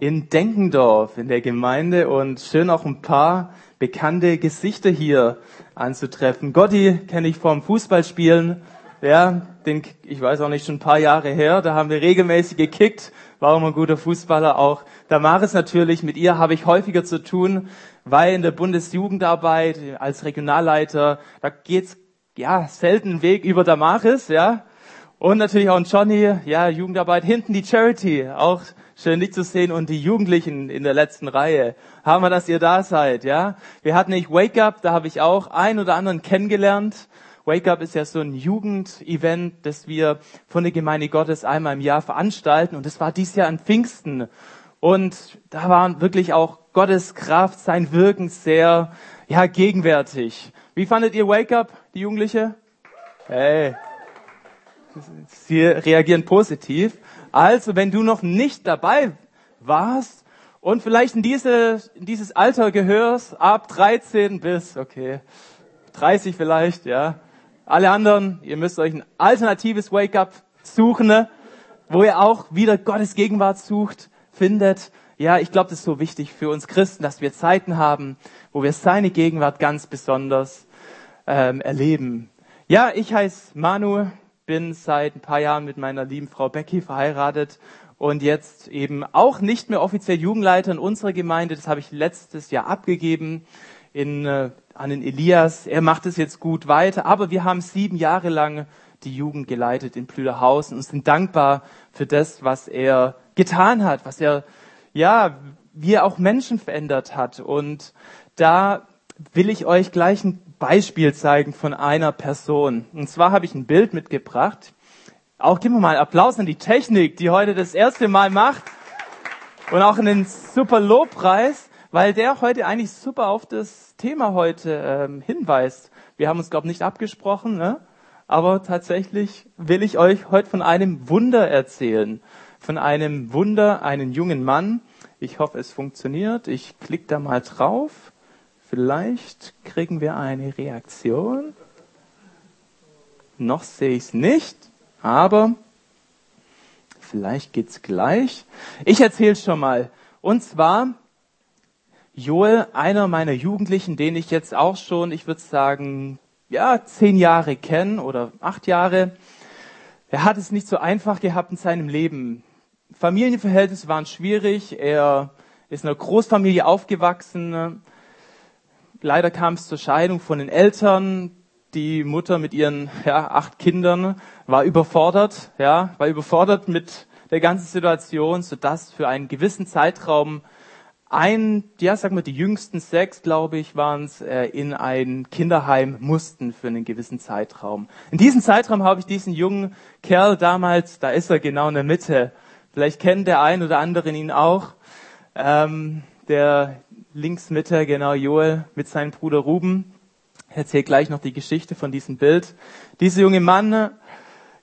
in Denkendorf in der Gemeinde und schön auch ein paar bekannte Gesichter hier anzutreffen. Gotti kenne ich vom Fußballspielen. Ja, den, ich weiß auch nicht, schon ein paar Jahre her. Da haben wir regelmäßig gekickt. War auch ein guter Fußballer auch. Damaris natürlich, mit ihr habe ich häufiger zu tun, weil in der Bundesjugendarbeit als Regionalleiter, da geht's ja selten Weg über Damaris, ja. Und natürlich auch ein Johnny, ja, Jugendarbeit, hinten die Charity, auch schön dich zu sehen und die Jugendlichen in der letzten Reihe. Haben wir, dass ihr da seid, ja? Wir hatten nicht Wake Up, da habe ich auch ein oder anderen kennengelernt. Wake Up ist ja so ein Jugendevent, das wir von der Gemeinde Gottes einmal im Jahr veranstalten und das war dieses Jahr an Pfingsten. Und da war wirklich auch Gottes Kraft, sein Wirken sehr, ja, gegenwärtig. Wie fandet ihr Wake Up, die Jugendliche? Hey, Sie reagieren positiv. Also, wenn du noch nicht dabei warst und vielleicht in, diese, in dieses Alter gehörst, ab 13 bis, okay, 30 vielleicht, ja. Alle anderen, ihr müsst euch ein alternatives Wake-up suchen, ne, wo ihr auch wieder Gottes Gegenwart sucht, findet. Ja, ich glaube, das ist so wichtig für uns Christen, dass wir Zeiten haben, wo wir seine Gegenwart ganz besonders ähm, erleben. Ja, ich heiße Manu, bin seit ein paar Jahren mit meiner lieben Frau Becky verheiratet und jetzt eben auch nicht mehr offiziell Jugendleiter in unserer Gemeinde. Das habe ich letztes Jahr abgegeben in, äh, an den Elias. Er macht es jetzt gut weiter, aber wir haben sieben Jahre lang die Jugend geleitet in Plüderhausen und sind dankbar für das, was er getan hat, was er, ja, wie er auch Menschen verändert hat. Und da will ich euch gleich ein Beispiel zeigen von einer Person. Und zwar habe ich ein Bild mitgebracht. Auch geben wir mal Applaus an die Technik, die heute das erste Mal macht. Und auch einen super Lobpreis, weil der heute eigentlich super auf das Thema heute ähm, hinweist. Wir haben uns, glaube ich, nicht abgesprochen, ne? aber tatsächlich will ich euch heute von einem Wunder erzählen. Von einem Wunder, einen jungen Mann. Ich hoffe, es funktioniert. Ich klicke da mal drauf. Vielleicht kriegen wir eine Reaktion. Noch sehe ich es nicht, aber vielleicht geht's gleich. Ich erzähle schon mal. Und zwar Joel, einer meiner Jugendlichen, den ich jetzt auch schon, ich würde sagen, ja, zehn Jahre kenne oder acht Jahre. Er hat es nicht so einfach gehabt in seinem Leben. Familienverhältnisse waren schwierig. Er ist in einer Großfamilie aufgewachsen Leider kam es zur Scheidung von den Eltern. Die Mutter mit ihren ja, acht Kindern war überfordert, ja, war überfordert mit der ganzen Situation, sodass für einen gewissen Zeitraum ein, ja, sag mal, die jüngsten sechs, glaube ich, waren es, äh, in ein Kinderheim mussten für einen gewissen Zeitraum. In diesem Zeitraum habe ich diesen jungen Kerl damals, da ist er genau in der Mitte. Vielleicht kennt der ein oder andere ihn auch. Ähm, der links Mitte, genau Joel mit seinem Bruder Ruben. Ich erzähle gleich noch die Geschichte von diesem Bild. Dieser junge Mann,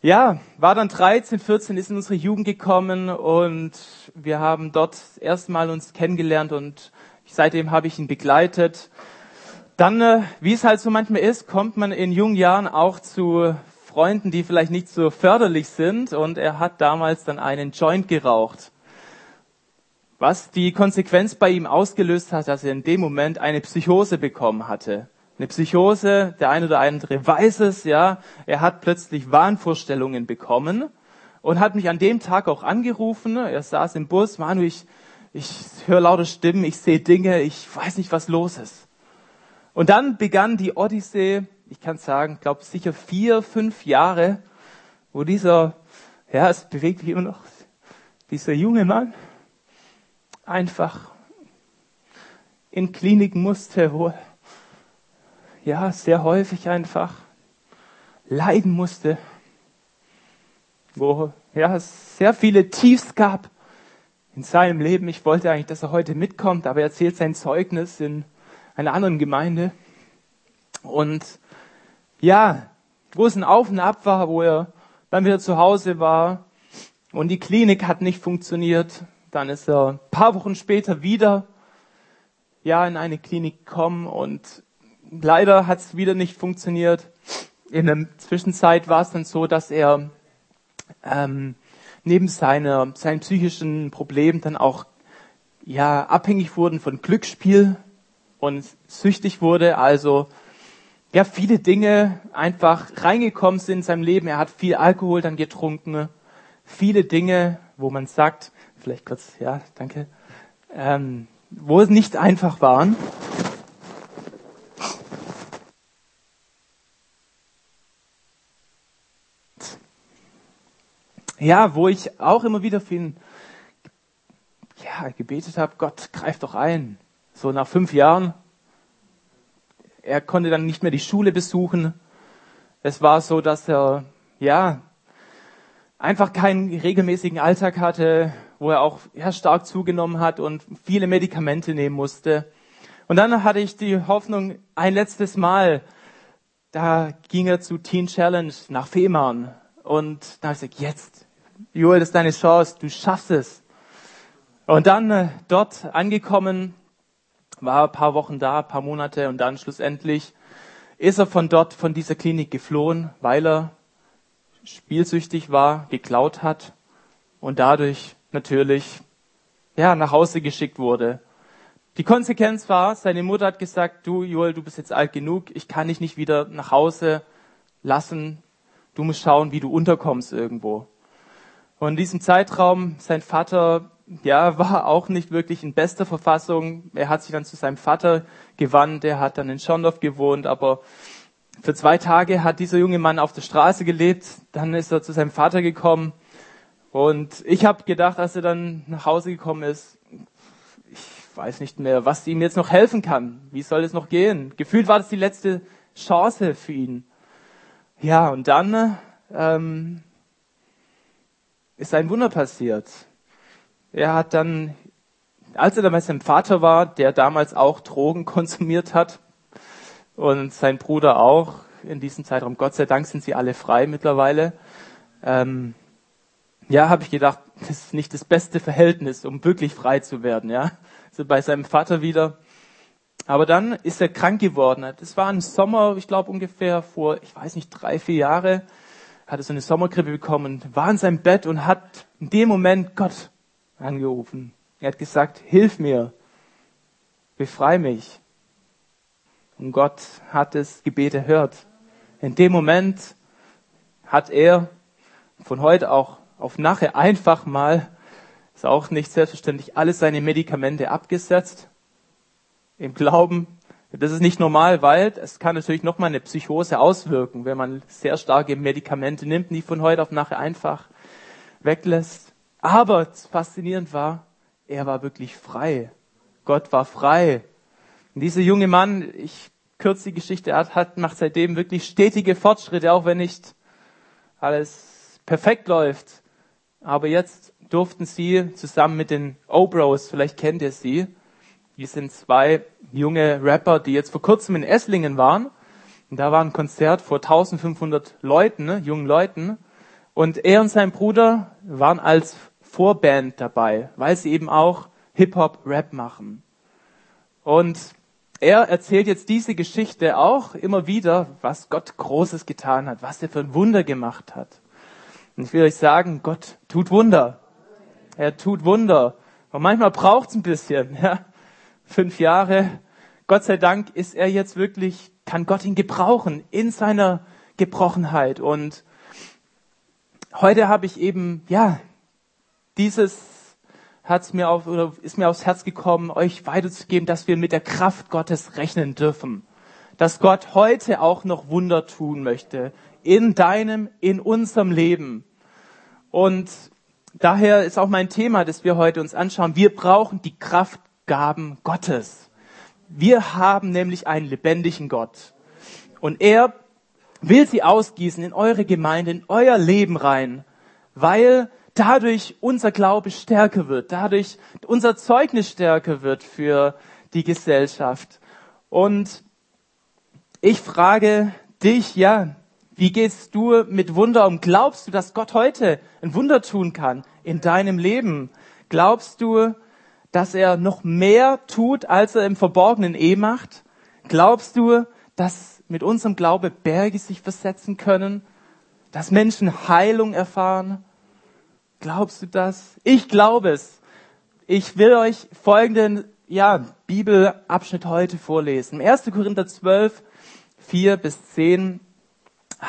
ja, war dann 13, 14, ist in unsere Jugend gekommen und wir haben dort erstmal uns kennengelernt und seitdem habe ich ihn begleitet. Dann, äh, wie es halt so manchmal ist, kommt man in jungen Jahren auch zu Freunden, die vielleicht nicht so förderlich sind und er hat damals dann einen Joint geraucht was die Konsequenz bei ihm ausgelöst hat, dass er in dem Moment eine Psychose bekommen hatte. Eine Psychose, der eine oder andere weiß es, ja. Er hat plötzlich Wahnvorstellungen bekommen und hat mich an dem Tag auch angerufen. Er saß im Bus, Manu, ich, ich höre laute Stimmen, ich sehe Dinge, ich weiß nicht, was los ist. Und dann begann die Odyssee, ich kann sagen, glaube sicher vier, fünf Jahre, wo dieser, ja, es bewegt mich immer noch, dieser junge Mann, einfach in Kliniken musste, wo ja sehr häufig einfach leiden musste, wo ja es sehr viele Tiefs gab in seinem Leben. Ich wollte eigentlich, dass er heute mitkommt, aber er erzählt sein Zeugnis in einer anderen Gemeinde. Und ja, wo es ein Auf und Ab war, wo er dann wieder zu Hause war und die Klinik hat nicht funktioniert, dann ist er ein paar Wochen später wieder ja in eine Klinik gekommen und leider hat es wieder nicht funktioniert. In der Zwischenzeit war es dann so, dass er ähm, neben seiner, seinen psychischen Problemen dann auch ja abhängig wurden von Glücksspiel und süchtig wurde, also ja viele Dinge einfach reingekommen sind in seinem Leben. Er hat viel Alkohol dann getrunken, viele Dinge, wo man sagt, vielleicht kurz, ja, danke, ähm, wo es nicht einfach waren. Ja, wo ich auch immer wieder ihn ja, gebetet habe, Gott, greif doch ein. So nach fünf Jahren. Er konnte dann nicht mehr die Schule besuchen. Es war so, dass er, ja, einfach keinen regelmäßigen Alltag hatte, wo er auch ja, stark zugenommen hat und viele Medikamente nehmen musste. Und dann hatte ich die Hoffnung, ein letztes Mal, da ging er zu Teen Challenge nach Fehmarn. Und da habe ich gesagt, jetzt, Joel, das ist deine Chance, du schaffst es. Und dann äh, dort angekommen, war ein paar Wochen da, ein paar Monate und dann schlussendlich ist er von dort, von dieser Klinik geflohen, weil er spielsüchtig war, geklaut hat und dadurch natürlich ja, nach Hause geschickt wurde. Die Konsequenz war, seine Mutter hat gesagt, du Joel, du bist jetzt alt genug, ich kann dich nicht wieder nach Hause lassen, du musst schauen, wie du unterkommst irgendwo. Und in diesem Zeitraum, sein Vater, ja, war auch nicht wirklich in bester Verfassung. Er hat sich dann zu seinem Vater gewandt, der hat dann in Schorndorf gewohnt, aber für zwei Tage hat dieser junge Mann auf der Straße gelebt, dann ist er zu seinem Vater gekommen und ich habe gedacht, als er dann nach Hause gekommen ist, ich weiß nicht mehr, was ihm jetzt noch helfen kann. Wie soll es noch gehen? Gefühlt war das die letzte Chance für ihn. Ja, und dann ähm, ist ein Wunder passiert. Er hat dann, als er dann bei seinem Vater war, der damals auch Drogen konsumiert hat und sein Bruder auch in diesem Zeitraum, Gott sei Dank sind sie alle frei mittlerweile, ähm, ja, habe ich gedacht, das ist nicht das beste Verhältnis, um wirklich frei zu werden, ja. Also bei seinem Vater wieder. Aber dann ist er krank geworden. Das war ein Sommer, ich glaube ungefähr vor, ich weiß nicht, drei, vier Jahre, hat er so eine Sommergrippe bekommen, war in seinem Bett und hat in dem Moment Gott angerufen. Er hat gesagt, hilf mir, befrei mich. Und Gott hat das Gebet erhört. In dem Moment hat er von heute auch auf nachher einfach mal, ist auch nicht selbstverständlich, alle seine Medikamente abgesetzt. Im Glauben, das ist nicht normal, weil es kann natürlich nochmal eine Psychose auswirken, wenn man sehr starke Medikamente nimmt, die von heute auf nachher einfach weglässt. Aber faszinierend war, er war wirklich frei. Gott war frei. Und dieser junge Mann, ich kürze die Geschichte ab, hat, macht seitdem wirklich stetige Fortschritte, auch wenn nicht alles perfekt läuft. Aber jetzt durften sie zusammen mit den O-Bros, vielleicht kennt ihr sie, die sind zwei junge Rapper, die jetzt vor kurzem in Esslingen waren. Und da war ein Konzert vor 1500 Leuten, ne, jungen Leuten. Und er und sein Bruder waren als Vorband dabei, weil sie eben auch Hip-Hop-Rap machen. Und er erzählt jetzt diese Geschichte auch immer wieder, was Gott Großes getan hat, was er für ein Wunder gemacht hat. Und ich will euch sagen, Gott tut Wunder. Er tut Wunder. Und manchmal braucht es ein bisschen. Ja. Fünf Jahre. Gott sei Dank ist er jetzt wirklich, kann Gott ihn gebrauchen in seiner Gebrochenheit. Und heute habe ich eben, ja, dieses hat's mir auf, oder ist mir aufs Herz gekommen, euch weiterzugeben, dass wir mit der Kraft Gottes rechnen dürfen. Dass Gott heute auch noch Wunder tun möchte in deinem, in unserem Leben. Und daher ist auch mein Thema, das wir heute uns anschauen. Wir brauchen die Kraftgaben Gottes. Wir haben nämlich einen lebendigen Gott. Und er will sie ausgießen in eure Gemeinde, in euer Leben rein, weil dadurch unser Glaube stärker wird, dadurch unser Zeugnis stärker wird für die Gesellschaft. Und ich frage dich, ja, wie gehst du mit Wunder um? Glaubst du, dass Gott heute ein Wunder tun kann in deinem Leben? Glaubst du, dass er noch mehr tut, als er im Verborgenen eh macht? Glaubst du, dass mit unserem Glaube Berge sich versetzen können? Dass Menschen Heilung erfahren? Glaubst du das? Ich glaube es. ich will euch folgenden ja, Bibelabschnitt heute vorlesen. Im 1. Korinther 12, 4 bis 10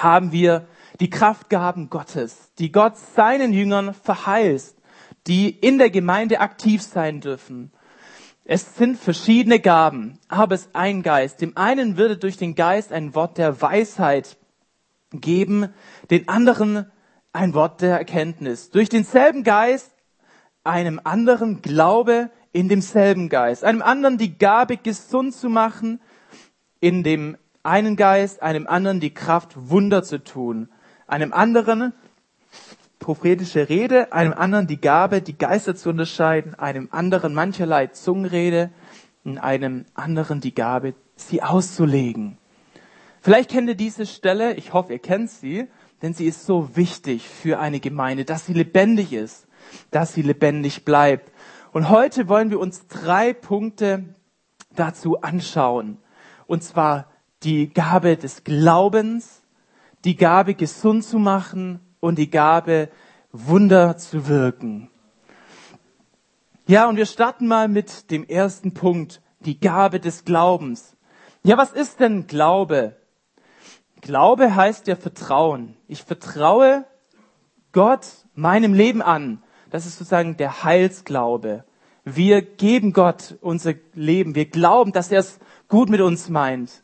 haben wir die Kraftgaben Gottes, die Gott seinen Jüngern verheißt, die in der Gemeinde aktiv sein dürfen. Es sind verschiedene Gaben, aber es ist ein Geist. Dem einen würde durch den Geist ein Wort der Weisheit geben, den anderen ein Wort der Erkenntnis. Durch denselben Geist einem anderen Glaube in demselben Geist, einem anderen die Gabe gesund zu machen, in dem einen Geist, einem anderen die Kraft Wunder zu tun, einem anderen prophetische Rede, einem anderen die Gabe, die Geister zu unterscheiden, einem anderen mancherlei Zungenrede, in einem anderen die Gabe, sie auszulegen. Vielleicht kennt ihr diese Stelle, ich hoffe, ihr kennt sie, denn sie ist so wichtig für eine Gemeinde, dass sie lebendig ist, dass sie lebendig bleibt. Und heute wollen wir uns drei Punkte dazu anschauen. Und zwar die Gabe des Glaubens, die Gabe gesund zu machen und die Gabe Wunder zu wirken. Ja, und wir starten mal mit dem ersten Punkt, die Gabe des Glaubens. Ja, was ist denn Glaube? Glaube heißt ja Vertrauen. Ich vertraue Gott meinem Leben an. Das ist sozusagen der Heilsglaube. Wir geben Gott unser Leben. Wir glauben, dass er es gut mit uns meint.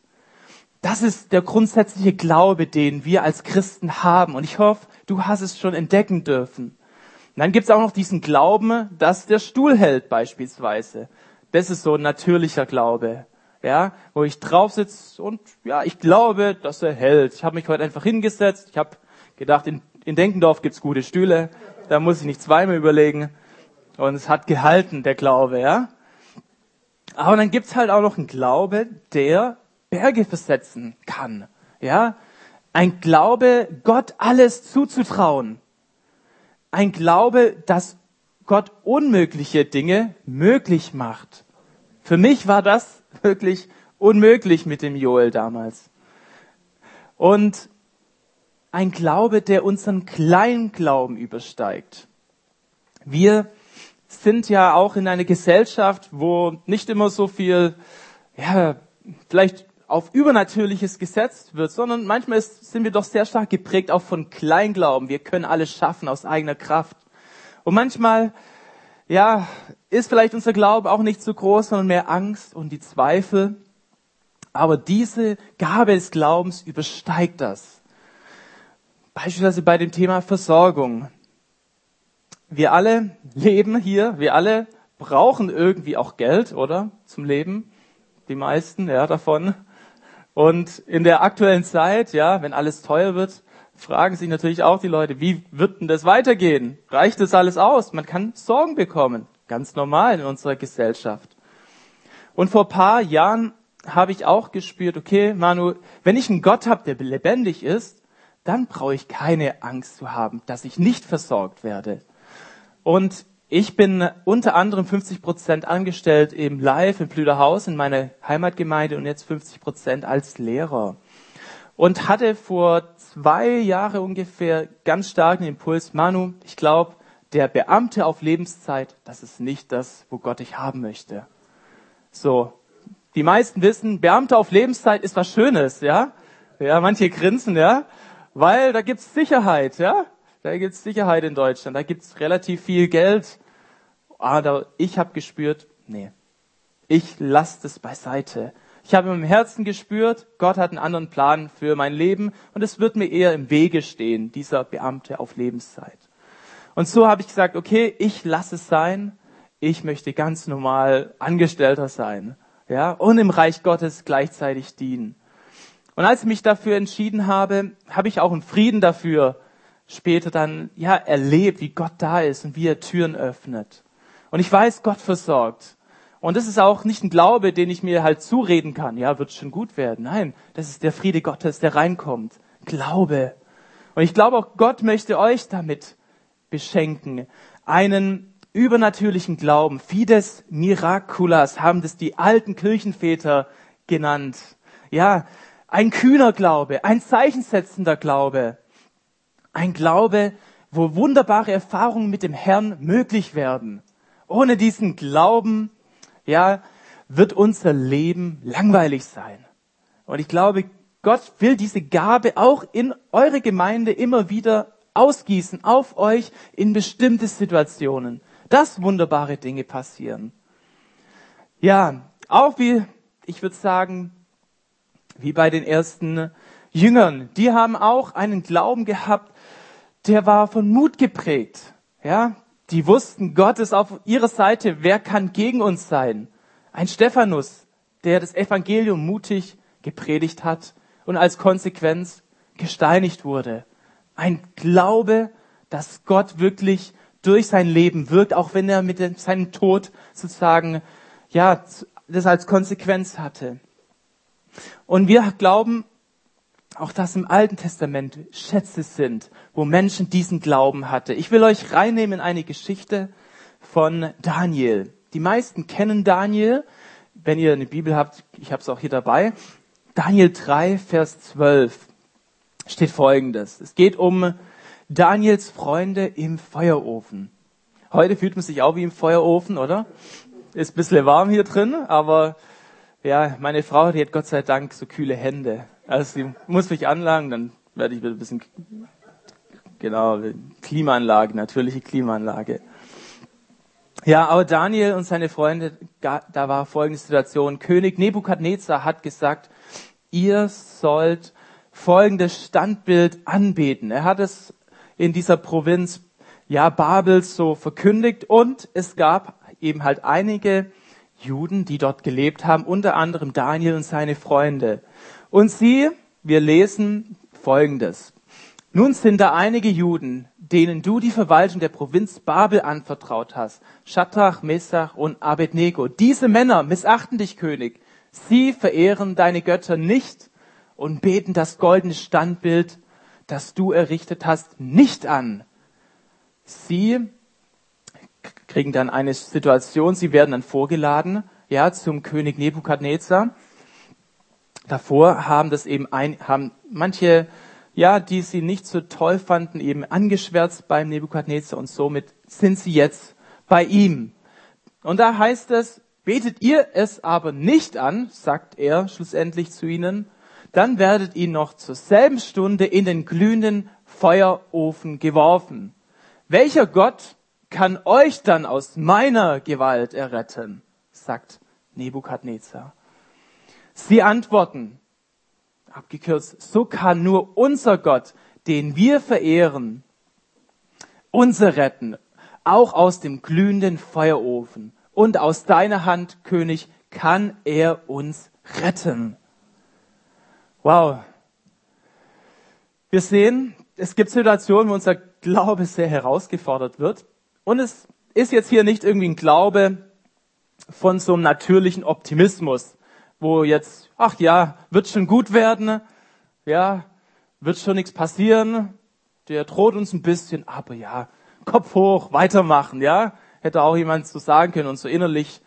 Das ist der grundsätzliche Glaube, den wir als Christen haben. Und ich hoffe, du hast es schon entdecken dürfen. Und dann gibt es auch noch diesen Glauben, dass der Stuhl hält beispielsweise. Das ist so ein natürlicher Glaube ja, wo ich drauf sitze und ja, ich glaube, dass er hält. Ich habe mich heute einfach hingesetzt. Ich habe gedacht, in, in Denkendorf gibt's gute Stühle. Da muss ich nicht zweimal überlegen. Und es hat gehalten, der Glaube, ja. Aber dann gibt's halt auch noch einen Glaube, der Berge versetzen kann, ja. Ein Glaube, Gott alles zuzutrauen. Ein Glaube, dass Gott unmögliche Dinge möglich macht. Für mich war das wirklich unmöglich mit dem Joel damals. Und ein Glaube, der unseren kleinen Glauben übersteigt. Wir sind ja auch in einer Gesellschaft, wo nicht immer so viel, ja, vielleicht auf Übernatürliches gesetzt wird, sondern manchmal ist, sind wir doch sehr stark geprägt auch von Kleinglauben. Wir können alles schaffen aus eigener Kraft. Und manchmal ja, ist vielleicht unser Glaube auch nicht so groß, sondern mehr Angst und die Zweifel. Aber diese Gabe des Glaubens übersteigt das. Beispielsweise bei dem Thema Versorgung. Wir alle leben hier, wir alle brauchen irgendwie auch Geld, oder? Zum Leben. Die meisten, ja, davon. Und in der aktuellen Zeit, ja, wenn alles teuer wird, fragen sich natürlich auch die Leute, wie wird denn das weitergehen? Reicht das alles aus? Man kann Sorgen bekommen. Ganz normal in unserer Gesellschaft. Und vor paar Jahren habe ich auch gespürt, okay, Manu, wenn ich einen Gott habe, der lebendig ist, dann brauche ich keine Angst zu haben, dass ich nicht versorgt werde. Und ich bin unter anderem 50 Prozent angestellt im Live im Blüderhaus in meiner Heimatgemeinde und jetzt 50 Prozent als Lehrer und hatte vor zwei Jahren ungefähr ganz starken Impuls, Manu, ich glaube, der Beamte auf Lebenszeit, das ist nicht das, wo Gott dich haben möchte. So, die meisten wissen, Beamte auf Lebenszeit ist was Schönes, ja? Ja, manche grinsen, ja? Weil da gibt's Sicherheit, ja? Da gibt's Sicherheit in Deutschland, da gibt's relativ viel Geld. Aber ich habe gespürt, nee, ich lasse das beiseite. Ich habe im Herzen gespürt, Gott hat einen anderen Plan für mein Leben und es wird mir eher im Wege stehen, dieser Beamte auf Lebenszeit. Und so habe ich gesagt, okay, ich lasse es sein. Ich möchte ganz normal Angestellter sein, ja, und im Reich Gottes gleichzeitig dienen. Und als ich mich dafür entschieden habe, habe ich auch einen Frieden dafür später dann, ja, erlebt, wie Gott da ist und wie er Türen öffnet. Und ich weiß, Gott versorgt. Und das ist auch nicht ein Glaube, den ich mir halt zureden kann. Ja, wird schon gut werden. Nein, das ist der Friede Gottes, der reinkommt. Glaube. Und ich glaube auch, Gott möchte euch damit beschenken. Einen übernatürlichen Glauben. Fides Miraculas haben das die alten Kirchenväter genannt. Ja, ein kühner Glaube, ein zeichensetzender Glaube. Ein Glaube, wo wunderbare Erfahrungen mit dem Herrn möglich werden. Ohne diesen Glauben, ja, wird unser Leben langweilig sein. Und ich glaube, Gott will diese Gabe auch in eure Gemeinde immer wieder ausgießen auf euch in bestimmte Situationen, dass wunderbare Dinge passieren. Ja, auch wie, ich würde sagen, wie bei den ersten Jüngern. Die haben auch einen Glauben gehabt, der war von Mut geprägt. Ja, die wussten, Gott ist auf ihrer Seite. Wer kann gegen uns sein? Ein Stephanus, der das Evangelium mutig gepredigt hat und als Konsequenz gesteinigt wurde. Ein Glaube, dass Gott wirklich durch sein Leben wirkt, auch wenn er mit seinem Tod sozusagen, ja, das als Konsequenz hatte. Und wir glauben auch, dass im Alten Testament Schätze sind, wo Menschen diesen Glauben hatten. Ich will euch reinnehmen in eine Geschichte von Daniel. Die meisten kennen Daniel. Wenn ihr eine Bibel habt, ich habe es auch hier dabei. Daniel 3, Vers 12 steht Folgendes. Es geht um Daniels Freunde im Feuerofen. Heute fühlt man sich auch wie im Feuerofen, oder? Ist ein bisschen warm hier drin, aber ja, meine Frau, die hat Gott sei Dank so kühle Hände. Also sie muss mich anlagen, dann werde ich ein bisschen, genau, Klimaanlage, natürliche Klimaanlage. Ja, aber Daniel und seine Freunde, da war folgende Situation. König Nebukadnezar hat gesagt, ihr sollt folgendes Standbild anbeten. Er hat es in dieser Provinz, ja, Babels so verkündigt und es gab eben halt einige Juden, die dort gelebt haben, unter anderem Daniel und seine Freunde. Und sie, wir lesen folgendes. Nun sind da einige Juden, denen du die Verwaltung der Provinz Babel anvertraut hast. Schadrach, Mesach und Abednego. Diese Männer missachten dich, König. Sie verehren deine Götter nicht und beten das goldene Standbild, das du errichtet hast, nicht an. Sie kriegen dann eine Situation, sie werden dann vorgeladen, ja, zum König Nebukadnezar. Davor haben das eben ein, haben manche ja, die sie nicht so toll fanden, eben angeschwärzt beim Nebukadnezar und somit sind sie jetzt bei ihm. Und da heißt es, betet ihr es aber nicht an, sagt er schlussendlich zu ihnen, dann werdet ihr noch zur selben Stunde in den glühenden Feuerofen geworfen. Welcher Gott kann euch dann aus meiner Gewalt erretten? sagt Nebukadnezar. Sie antworten, abgekürzt, so kann nur unser Gott, den wir verehren, unser retten, auch aus dem glühenden Feuerofen. Und aus deiner Hand, König, kann er uns retten. Wow. Wir sehen, es gibt Situationen, wo unser Glaube sehr herausgefordert wird. Und es ist jetzt hier nicht irgendwie ein Glaube von so einem natürlichen Optimismus, wo jetzt, ach ja, wird schon gut werden, ja, wird schon nichts passieren, der droht uns ein bisschen, aber ja, Kopf hoch, weitermachen, ja, hätte auch jemand so sagen können und so innerlich,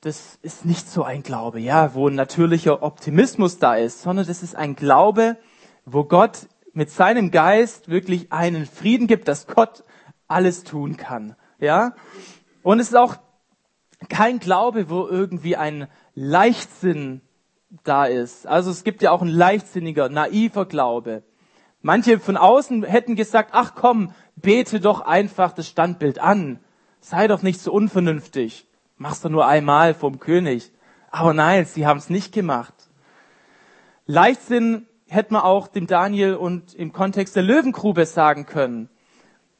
das ist nicht so ein Glaube, ja, wo ein natürlicher Optimismus da ist, sondern das ist ein Glaube, wo Gott mit seinem Geist wirklich einen Frieden gibt, dass Gott alles tun kann, ja. Und es ist auch kein Glaube, wo irgendwie ein Leichtsinn da ist. Also es gibt ja auch ein leichtsinniger, naiver Glaube. Manche von außen hätten gesagt, ach komm, bete doch einfach das Standbild an. Sei doch nicht so unvernünftig. Mach's doch nur einmal vom König. Aber nein, sie haben es nicht gemacht. Leichtsinn hätte man auch dem Daniel und im Kontext der Löwengrube sagen können,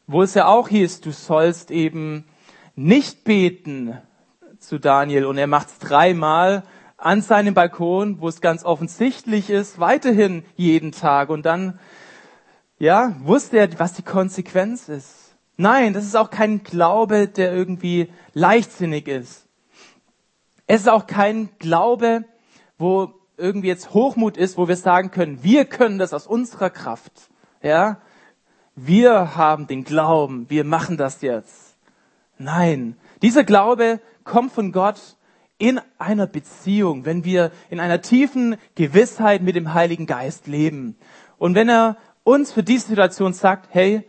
wo es ja auch hieß, du sollst eben nicht beten, zu Daniel und er macht es dreimal an seinem Balkon, wo es ganz offensichtlich ist, weiterhin jeden Tag. Und dann, ja, wusste er, was die Konsequenz ist. Nein, das ist auch kein Glaube, der irgendwie leichtsinnig ist. Es ist auch kein Glaube, wo irgendwie jetzt Hochmut ist, wo wir sagen können, wir können das aus unserer Kraft. Ja, wir haben den Glauben, wir machen das jetzt. Nein, dieser Glaube kommt von Gott in einer Beziehung, wenn wir in einer tiefen Gewissheit mit dem Heiligen Geist leben. Und wenn er uns für diese Situation sagt, hey,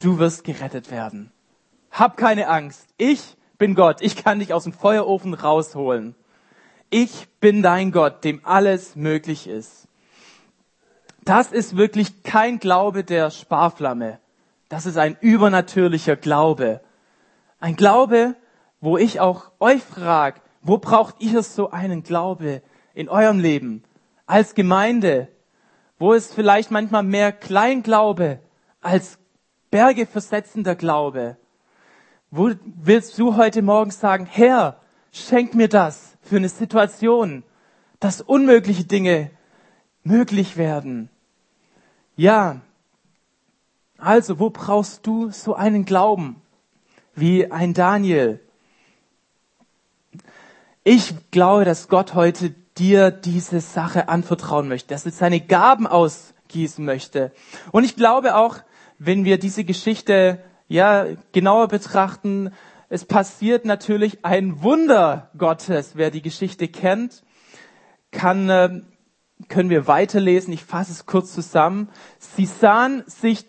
du wirst gerettet werden. Hab keine Angst. Ich bin Gott, ich kann dich aus dem Feuerofen rausholen. Ich bin dein Gott, dem alles möglich ist. Das ist wirklich kein Glaube der Sparflamme. Das ist ein übernatürlicher Glaube. Ein Glaube, wo ich auch euch frage, wo braucht ihr so einen Glaube in eurem Leben? Als Gemeinde, wo es vielleicht manchmal mehr Kleinglaube als Berge versetzender Glaube. Wo willst du heute Morgen sagen, Herr, schenk mir das für eine Situation, dass unmögliche Dinge möglich werden? Ja. Also, wo brauchst du so einen Glauben wie ein Daniel? Ich glaube, dass Gott heute dir diese Sache anvertrauen möchte, dass er seine Gaben ausgießen möchte. Und ich glaube auch, wenn wir diese Geschichte ja genauer betrachten, es passiert natürlich ein Wunder Gottes. Wer die Geschichte kennt, kann äh, können wir weiterlesen. Ich fasse es kurz zusammen. Sie sahen sich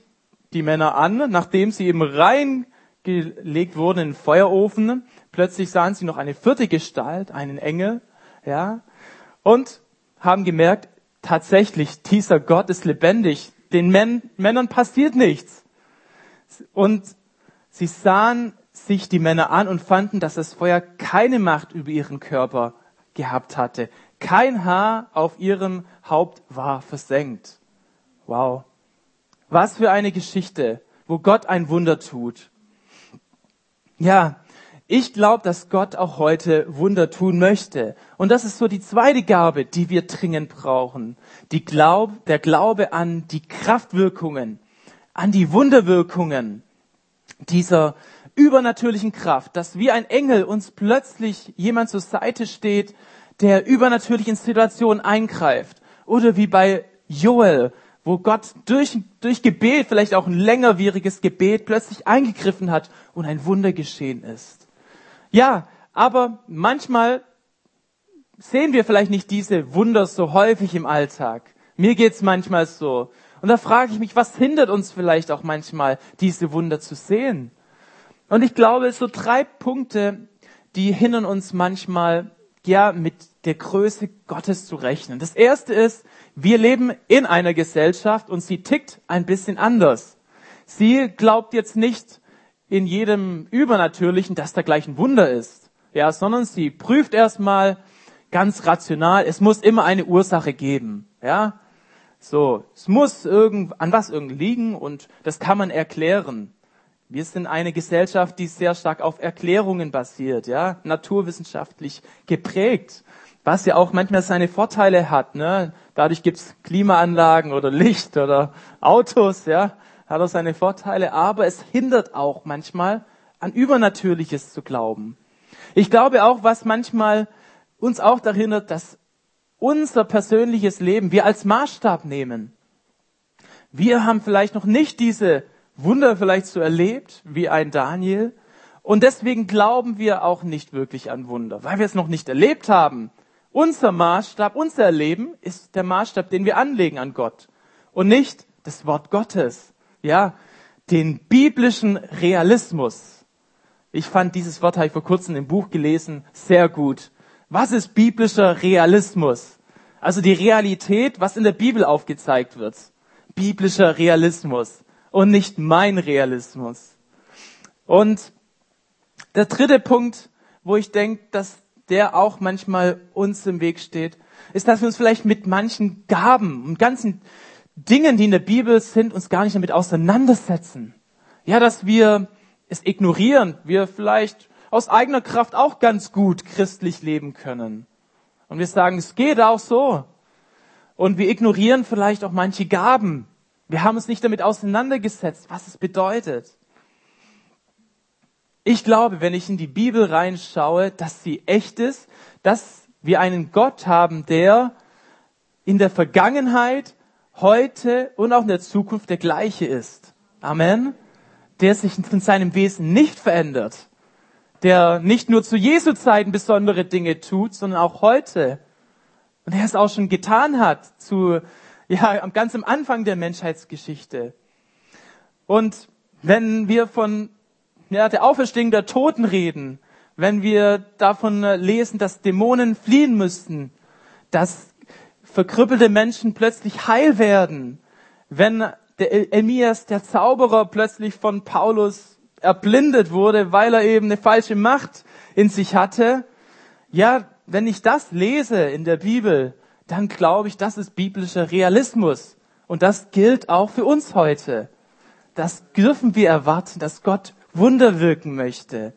die Männer an, nachdem sie eben reingelegt wurden in den Feuerofen. Plötzlich sahen sie noch eine vierte Gestalt, einen Engel, ja, und haben gemerkt, tatsächlich, dieser Gott ist lebendig. Den Män Männern passiert nichts. Und sie sahen sich die Männer an und fanden, dass das Feuer keine Macht über ihren Körper gehabt hatte. Kein Haar auf ihrem Haupt war versenkt. Wow. Was für eine Geschichte, wo Gott ein Wunder tut. Ja, ich glaube, dass Gott auch heute Wunder tun möchte. Und das ist so die zweite Gabe, die wir dringend brauchen. Die Glaub, der Glaube an die Kraftwirkungen, an die Wunderwirkungen dieser übernatürlichen Kraft, dass wie ein Engel uns plötzlich jemand zur Seite steht, der übernatürlich in Situationen eingreift. Oder wie bei Joel, wo Gott durch, durch Gebet, vielleicht auch ein längerwieriges Gebet, plötzlich eingegriffen hat und ein Wunder geschehen ist. Ja, aber manchmal sehen wir vielleicht nicht diese Wunder so häufig im Alltag. Mir geht's manchmal so. Und da frage ich mich, was hindert uns vielleicht auch manchmal, diese Wunder zu sehen? Und ich glaube, so drei Punkte, die hindern uns manchmal, ja, mit der Größe Gottes zu rechnen. Das erste ist, wir leben in einer Gesellschaft und sie tickt ein bisschen anders. Sie glaubt jetzt nicht in jedem Übernatürlichen, dass da gleich ein Wunder ist. Ja, sondern sie prüft erstmal ganz rational, es muss immer eine Ursache geben. Ja, so, es muss irgend, an was irgend liegen und das kann man erklären. Wir sind eine Gesellschaft, die sehr stark auf Erklärungen basiert, ja, naturwissenschaftlich geprägt was ja auch manchmal seine Vorteile hat. Ne? Dadurch gibt's Klimaanlagen oder Licht oder Autos, ja, hat er seine Vorteile, aber es hindert auch manchmal an Übernatürliches zu glauben. Ich glaube auch, was manchmal uns auch daran hindert, dass unser persönliches Leben wir als Maßstab nehmen. Wir haben vielleicht noch nicht diese Wunder vielleicht so erlebt wie ein Daniel und deswegen glauben wir auch nicht wirklich an Wunder, weil wir es noch nicht erlebt haben. Unser Maßstab, unser Leben ist der Maßstab, den wir anlegen an Gott und nicht das Wort Gottes. Ja, den biblischen Realismus. Ich fand dieses Wort, habe ich vor kurzem im Buch gelesen, sehr gut. Was ist biblischer Realismus? Also die Realität, was in der Bibel aufgezeigt wird. Biblischer Realismus und nicht mein Realismus. Und der dritte Punkt, wo ich denke, dass der auch manchmal uns im Weg steht, ist, dass wir uns vielleicht mit manchen Gaben und ganzen Dingen, die in der Bibel sind, uns gar nicht damit auseinandersetzen. Ja, dass wir es ignorieren, wir vielleicht aus eigener Kraft auch ganz gut christlich leben können. Und wir sagen, es geht auch so. Und wir ignorieren vielleicht auch manche Gaben. Wir haben uns nicht damit auseinandergesetzt, was es bedeutet. Ich glaube, wenn ich in die Bibel reinschaue, dass sie echt ist, dass wir einen Gott haben, der in der Vergangenheit, heute und auch in der Zukunft der gleiche ist. Amen. Der sich von seinem Wesen nicht verändert. Der nicht nur zu Jesu Zeiten besondere Dinge tut, sondern auch heute. Und er es auch schon getan hat zu, ja, ganz am Anfang der Menschheitsgeschichte. Und wenn wir von ja, der Auferstehung der Toten reden, wenn wir davon lesen, dass Dämonen fliehen müssten, dass verkrüppelte Menschen plötzlich heil werden, wenn der Elmias, der Zauberer, plötzlich von Paulus erblindet wurde, weil er eben eine falsche Macht in sich hatte. Ja, wenn ich das lese in der Bibel, dann glaube ich, das ist biblischer Realismus. Und das gilt auch für uns heute. Das dürfen wir erwarten, dass Gott Wunder wirken möchte.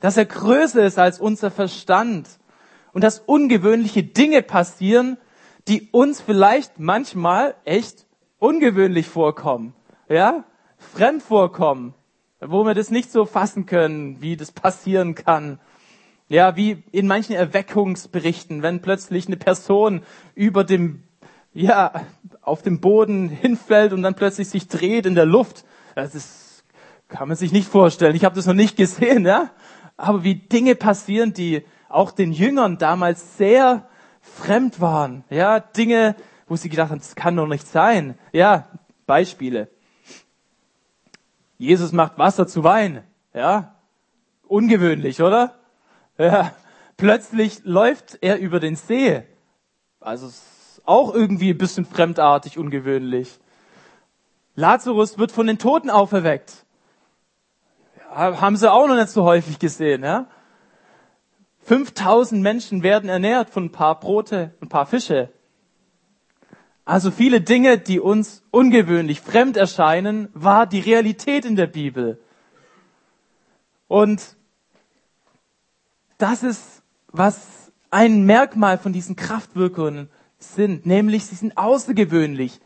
Dass er größer ist als unser Verstand. Und dass ungewöhnliche Dinge passieren, die uns vielleicht manchmal echt ungewöhnlich vorkommen. Ja? Fremd vorkommen. Wo wir das nicht so fassen können, wie das passieren kann. Ja, wie in manchen Erweckungsberichten, wenn plötzlich eine Person über dem, ja, auf dem Boden hinfällt und dann plötzlich sich dreht in der Luft. Das ist, kann man sich nicht vorstellen. Ich habe das noch nicht gesehen, ja. Aber wie Dinge passieren, die auch den Jüngern damals sehr fremd waren. Ja, Dinge, wo sie gedacht haben, das kann doch nicht sein. Ja, Beispiele. Jesus macht Wasser zu Wein. Ja, ungewöhnlich, oder? Ja, plötzlich läuft er über den See. Also auch irgendwie ein bisschen fremdartig, ungewöhnlich. Lazarus wird von den Toten auferweckt. Ja, haben sie auch noch nicht so häufig gesehen. Ja? 5000 Menschen werden ernährt von ein paar Brote, ein paar Fische. Also viele Dinge, die uns ungewöhnlich fremd erscheinen, war die Realität in der Bibel. Und das ist, was ein Merkmal von diesen Kraftwirkungen sind, nämlich sie sind außergewöhnlich.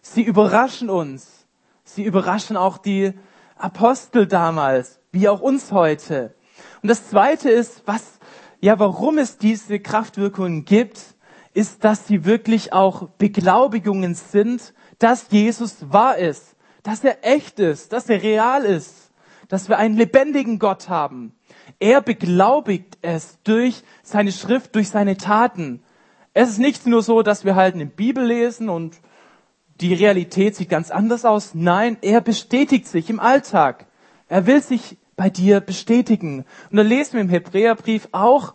Sie überraschen uns. Sie überraschen auch die Apostel damals, wie auch uns heute. Und das zweite ist, was, ja, warum es diese Kraftwirkungen gibt, ist, dass sie wirklich auch Beglaubigungen sind, dass Jesus wahr ist, dass er echt ist, dass er real ist, dass wir einen lebendigen Gott haben. Er beglaubigt es durch seine Schrift, durch seine Taten. Es ist nicht nur so, dass wir halt eine Bibel lesen und die Realität sieht ganz anders aus. Nein, er bestätigt sich im Alltag. Er will sich bei dir bestätigen. Und da lesen wir im Hebräerbrief auch,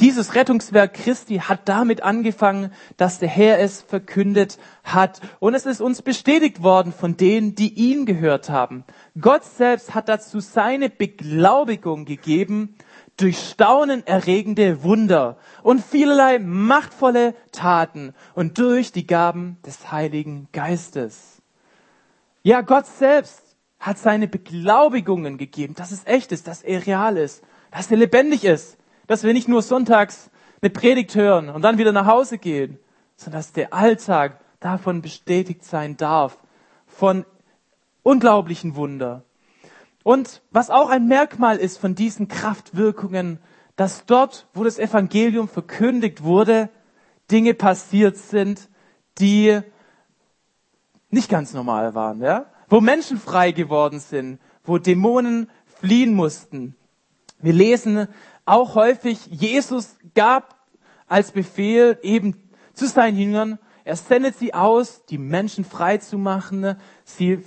dieses Rettungswerk Christi hat damit angefangen, dass der Herr es verkündet hat. Und es ist uns bestätigt worden von denen, die ihn gehört haben. Gott selbst hat dazu seine Beglaubigung gegeben durch staunenerregende Wunder und vielerlei machtvolle Taten und durch die Gaben des Heiligen Geistes. Ja, Gott selbst hat seine Beglaubigungen gegeben, dass es echt ist, dass er real ist, dass er lebendig ist, dass wir nicht nur sonntags eine Predigt hören und dann wieder nach Hause gehen, sondern dass der Alltag davon bestätigt sein darf, von unglaublichen Wunder. Und was auch ein Merkmal ist von diesen Kraftwirkungen, dass dort, wo das Evangelium verkündigt wurde, Dinge passiert sind, die nicht ganz normal waren, ja? Wo Menschen frei geworden sind, wo Dämonen fliehen mussten. Wir lesen auch häufig, Jesus gab als Befehl eben zu seinen Jüngern, er sendet sie aus, die Menschen frei zu machen, sie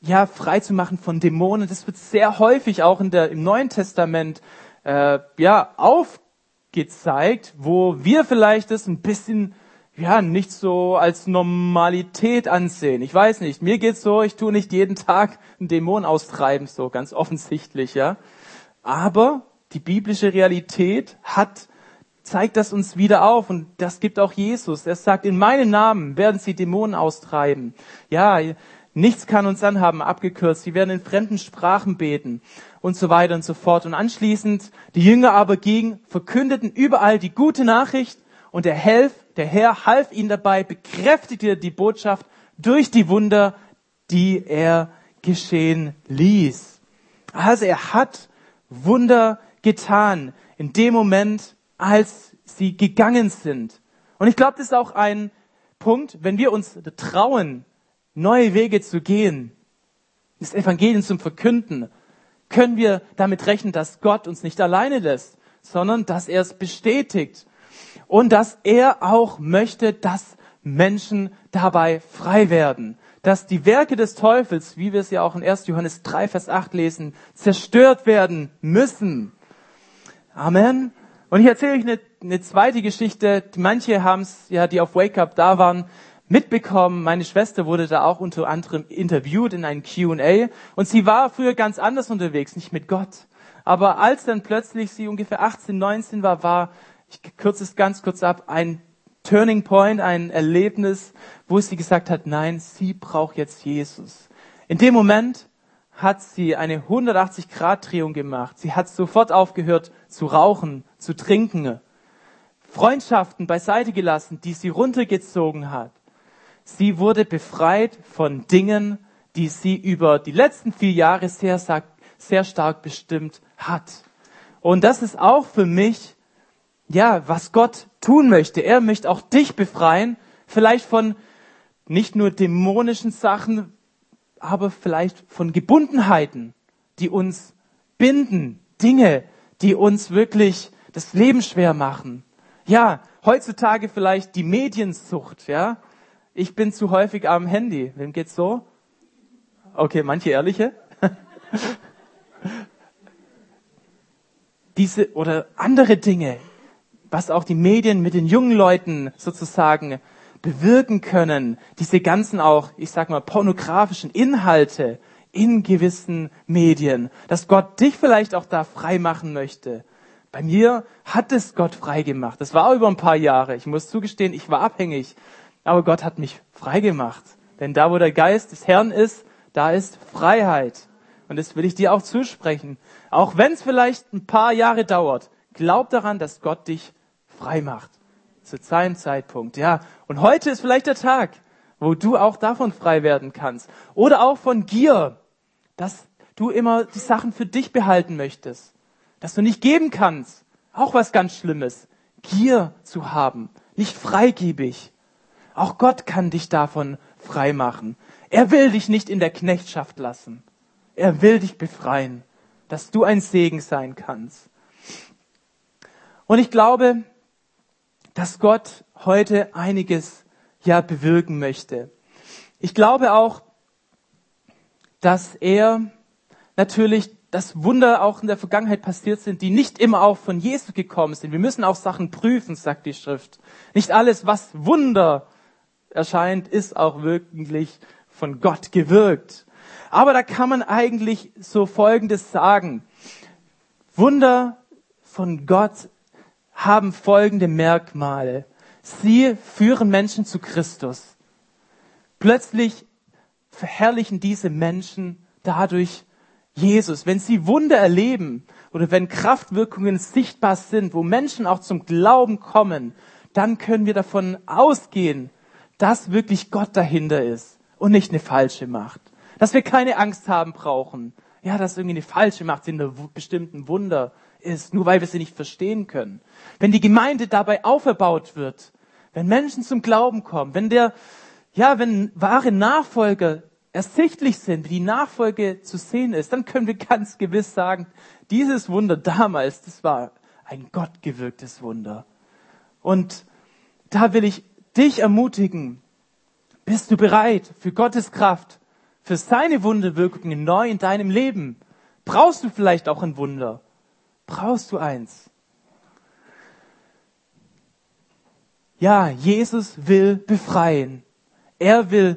ja frei zu machen von Dämonen. Das wird sehr häufig auch in der, im Neuen Testament äh, ja aufgezeigt, wo wir vielleicht das ein bisschen ja nicht so als Normalität ansehen. Ich weiß nicht, mir geht's so, ich tue nicht jeden Tag einen Dämon austreiben, so ganz offensichtlich, ja. Aber die biblische Realität hat, zeigt das uns wieder auf und das gibt auch Jesus. Er sagt, in meinem Namen werden sie Dämonen austreiben. Ja, nichts kann uns anhaben, abgekürzt. Sie werden in fremden Sprachen beten und so weiter und so fort. Und anschließend, die Jünger aber gingen, verkündeten überall die gute Nachricht und der, Helf, der Herr half ihnen dabei, bekräftigte die Botschaft durch die Wunder, die er geschehen ließ. Also er hat Wunder getan in dem Moment, als sie gegangen sind. Und ich glaube, das ist auch ein Punkt, wenn wir uns trauen, neue Wege zu gehen, das Evangelium zum Verkünden, können wir damit rechnen, dass Gott uns nicht alleine lässt, sondern dass er es bestätigt und dass er auch möchte, dass Menschen dabei frei werden, dass die Werke des Teufels, wie wir es ja auch in 1. Johannes 3, Vers 8 lesen, zerstört werden müssen. Amen. Und ich erzähle euch eine, eine zweite Geschichte. Manche haben es, ja, die auf Wake Up da waren, mitbekommen. Meine Schwester wurde da auch unter anderem interviewt in einem Q&A. Und sie war früher ganz anders unterwegs, nicht mit Gott. Aber als dann plötzlich sie ungefähr 18, 19 war, war, ich kürze es ganz kurz ab, ein Turning Point, ein Erlebnis, wo sie gesagt hat, nein, sie braucht jetzt Jesus. In dem Moment hat sie eine 180-Grad-Drehung gemacht. Sie hat sofort aufgehört zu rauchen, zu trinken, Freundschaften beiseite gelassen, die sie runtergezogen hat. Sie wurde befreit von Dingen, die sie über die letzten vier Jahre sehr, sehr stark bestimmt hat. Und das ist auch für mich, ja, was Gott tun möchte. Er möchte auch dich befreien, vielleicht von nicht nur dämonischen Sachen, aber vielleicht von Gebundenheiten, die uns binden, Dinge, die uns wirklich das Leben schwer machen. Ja, heutzutage vielleicht die Mediensucht, ja. Ich bin zu häufig am Handy. Wem geht's so? Okay, manche ehrliche. Diese oder andere Dinge, was auch die Medien mit den jungen Leuten sozusagen bewirken können, diese ganzen auch, ich sag mal, pornografischen Inhalte in gewissen Medien, dass Gott dich vielleicht auch da frei machen möchte. Bei mir hat es Gott frei gemacht. Das war über ein paar Jahre. Ich muss zugestehen, ich war abhängig. Aber Gott hat mich frei gemacht. Denn da, wo der Geist des Herrn ist, da ist Freiheit. Und das will ich dir auch zusprechen. Auch wenn es vielleicht ein paar Jahre dauert, glaub daran, dass Gott dich frei macht. Zu seinem Zeitpunkt, ja. Und heute ist vielleicht der Tag, wo du auch davon frei werden kannst. Oder auch von Gier, dass du immer die Sachen für dich behalten möchtest. Dass du nicht geben kannst. Auch was ganz Schlimmes. Gier zu haben. Nicht freigebig. Auch Gott kann dich davon frei machen. Er will dich nicht in der Knechtschaft lassen. Er will dich befreien, dass du ein Segen sein kannst. Und ich glaube, dass Gott heute einiges ja bewirken möchte. Ich glaube auch, dass er natürlich dass Wunder auch in der Vergangenheit passiert sind, die nicht immer auch von Jesus gekommen sind. Wir müssen auch Sachen prüfen, sagt die Schrift. Nicht alles, was Wunder erscheint, ist auch wirklich von Gott gewirkt. Aber da kann man eigentlich so Folgendes sagen. Wunder von Gott haben folgende Merkmale. Sie führen Menschen zu Christus. Plötzlich verherrlichen diese Menschen dadurch Jesus. Wenn sie Wunder erleben oder wenn Kraftwirkungen sichtbar sind, wo Menschen auch zum Glauben kommen, dann können wir davon ausgehen, dass wirklich Gott dahinter ist und nicht eine falsche Macht. Dass wir keine Angst haben brauchen. Ja, dass irgendwie eine falsche Macht in einem bestimmten Wunder ist, nur weil wir sie nicht verstehen können. Wenn die Gemeinde dabei auferbaut wird, wenn Menschen zum Glauben kommen, wenn der, ja, wenn wahre Nachfolger ersichtlich sind, wie die Nachfolge zu sehen ist, dann können wir ganz gewiss sagen, dieses Wunder damals, das war ein gottgewirktes Wunder. Und da will ich dich ermutigen, bist du bereit für Gottes Kraft, für seine Wunderwirkungen neu in deinem Leben? Brauchst du vielleicht auch ein Wunder? Brauchst du eins? Ja, Jesus will befreien. Er will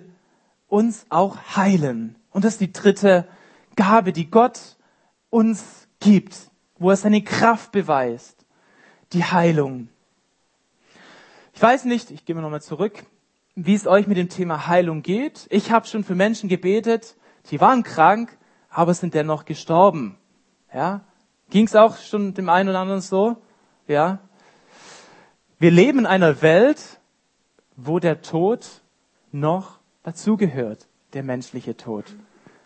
uns auch heilen. Und das ist die dritte Gabe, die Gott uns gibt, wo er seine Kraft beweist. Die Heilung. Ich weiß nicht, ich gehe mal nochmal zurück, wie es euch mit dem Thema Heilung geht. Ich habe schon für Menschen gebetet, die waren krank, aber sind dennoch gestorben. Ja, ging es auch schon dem einen oder anderen so? Ja. Wir leben in einer Welt, wo der Tod noch dazugehört, der menschliche Tod.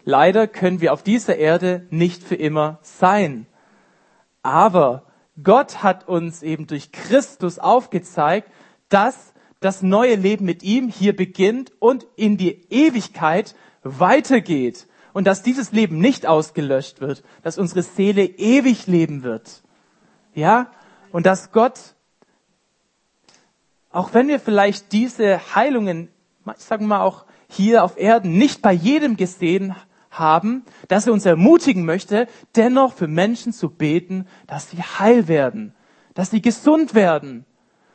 Leider können wir auf dieser Erde nicht für immer sein. Aber Gott hat uns eben durch Christus aufgezeigt, dass das neue Leben mit ihm hier beginnt und in die Ewigkeit weitergeht. Und dass dieses Leben nicht ausgelöscht wird, dass unsere Seele ewig leben wird. Ja? Und dass Gott, auch wenn wir vielleicht diese Heilungen, ich sage mal auch hier auf Erden, nicht bei jedem gesehen haben, dass er uns ermutigen möchte, dennoch für Menschen zu beten, dass sie heil werden, dass sie gesund werden.